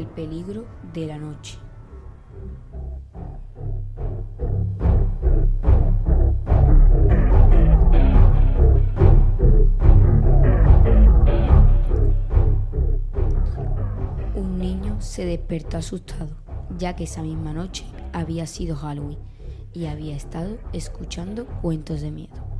peligro de la noche. Un niño se despertó asustado, ya que esa misma noche había sido Halloween y había estado escuchando cuentos de miedo.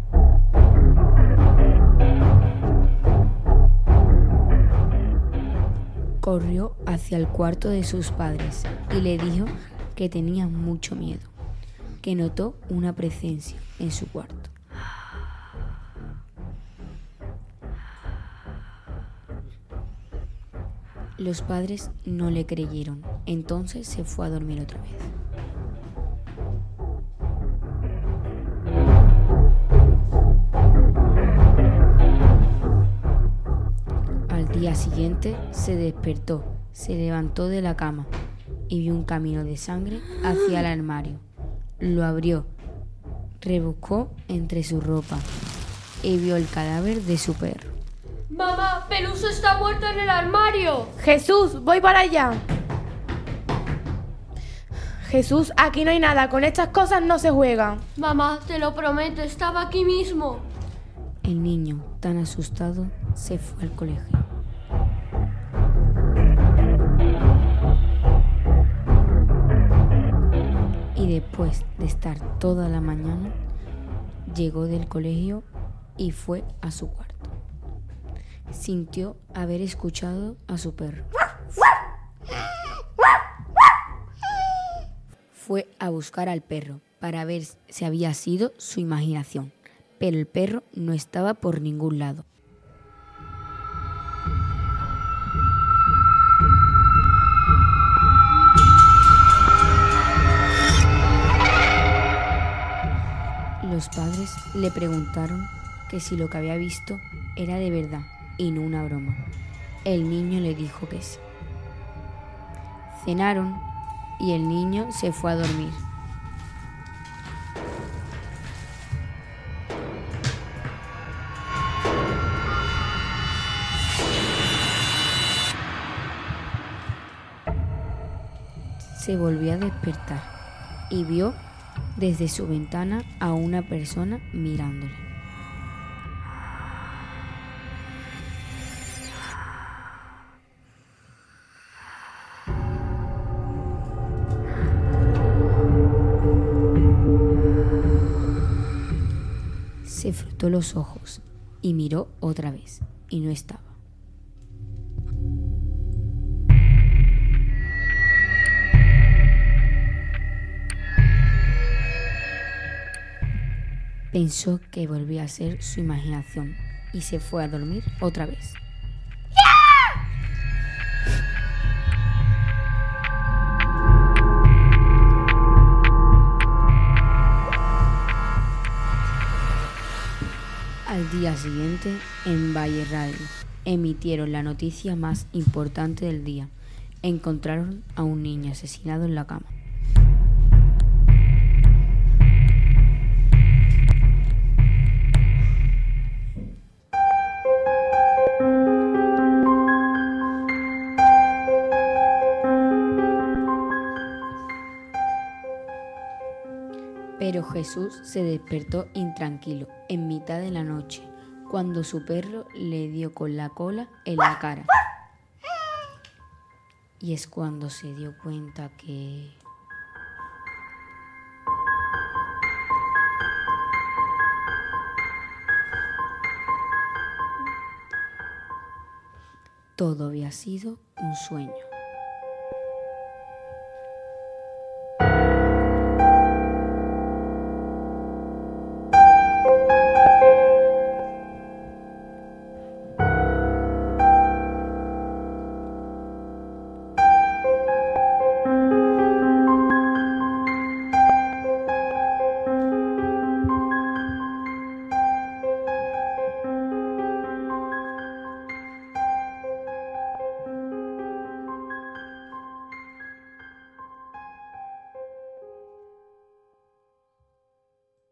Corrió hacia el cuarto de sus padres y le dijo que tenía mucho miedo, que notó una presencia en su cuarto. Los padres no le creyeron, entonces se fue a dormir otra vez. Día siguiente se despertó, se levantó de la cama y vio un camino de sangre hacia el armario. Lo abrió, rebuscó entre su ropa y vio el cadáver de su perro. Mamá, Peluso está muerto en el armario. Jesús, voy para allá. Jesús, aquí no hay nada, con estas cosas no se juega. Mamá, te lo prometo, estaba aquí mismo. El niño, tan asustado, se fue al colegio. Después de estar toda la mañana, llegó del colegio y fue a su cuarto. Sintió haber escuchado a su perro. Fue a buscar al perro para ver si había sido su imaginación, pero el perro no estaba por ningún lado. Los padres le preguntaron que si lo que había visto era de verdad y no una broma. El niño le dijo que sí. Cenaron y el niño se fue a dormir. Se volvió a despertar y vio desde su ventana a una persona mirándole. Se frotó los ojos y miró otra vez y no estaba. Pensó que volvía a ser su imaginación y se fue a dormir otra vez. Al día siguiente, en Valle Radio, emitieron la noticia más importante del día. Encontraron a un niño asesinado en la cama. Pero Jesús se despertó intranquilo en mitad de la noche, cuando su perro le dio con la cola en la cara. Y es cuando se dio cuenta que... Todo había sido un sueño.